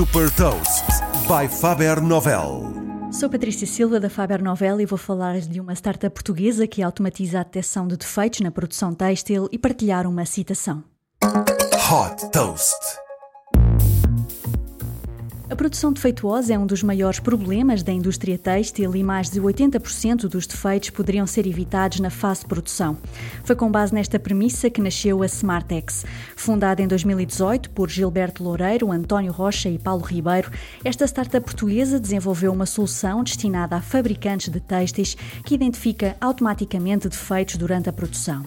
Super Toast by Faber Novel. Sou Patrícia Silva da Faber Novel e vou falar de uma startup portuguesa que automatiza a detecção de defeitos na produção têxtil e partilhar uma citação. Hot Toast. A produção defeituosa é um dos maiores problemas da indústria têxtil e mais de 80% dos defeitos poderiam ser evitados na fase de produção. Foi com base nesta premissa que nasceu a Smartex. Fundada em 2018 por Gilberto Loureiro, António Rocha e Paulo Ribeiro, esta startup portuguesa desenvolveu uma solução destinada a fabricantes de têxteis que identifica automaticamente defeitos durante a produção.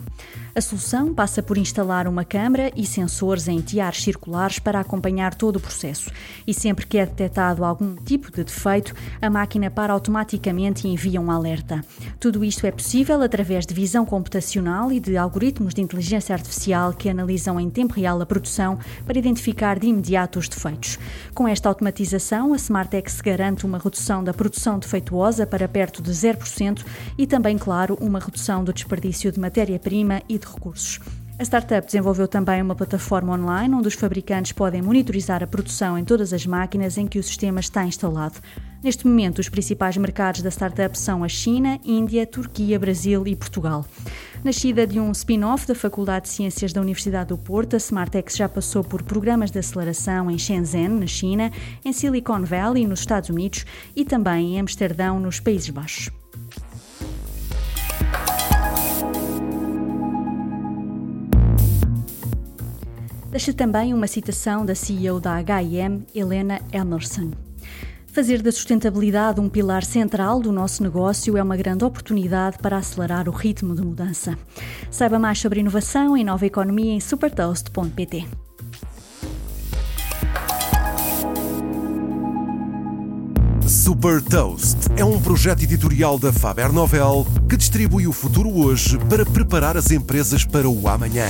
A solução passa por instalar uma câmara e sensores em tiares circulares para acompanhar todo o processo. E sempre que é detectado algum tipo de defeito, a máquina para automaticamente e envia um alerta. Tudo isto é possível através de visão computacional e de algoritmos de inteligência artificial que analisam em tempo real a produção para identificar de imediato os defeitos. Com esta automatização, a Smartex garante uma redução da produção defeituosa para perto de 0% e também, claro, uma redução do desperdício de matéria-prima e de recursos. A startup desenvolveu também uma plataforma online onde os fabricantes podem monitorizar a produção em todas as máquinas em que o sistema está instalado. Neste momento, os principais mercados da startup são a China, Índia, Turquia, Brasil e Portugal. Nascida de um spin-off da Faculdade de Ciências da Universidade do Porto, a Smartex já passou por programas de aceleração em Shenzhen, na China, em Silicon Valley, nos Estados Unidos e também em Amsterdão, nos Países Baixos. Deixa também uma citação da CEO da H&M, Helena Emerson. Fazer da sustentabilidade um pilar central do nosso negócio é uma grande oportunidade para acelerar o ritmo de mudança. Saiba mais sobre inovação e nova economia em supertoast.pt. Super Toast é um projeto editorial da Faber Novel que distribui o futuro hoje para preparar as empresas para o amanhã.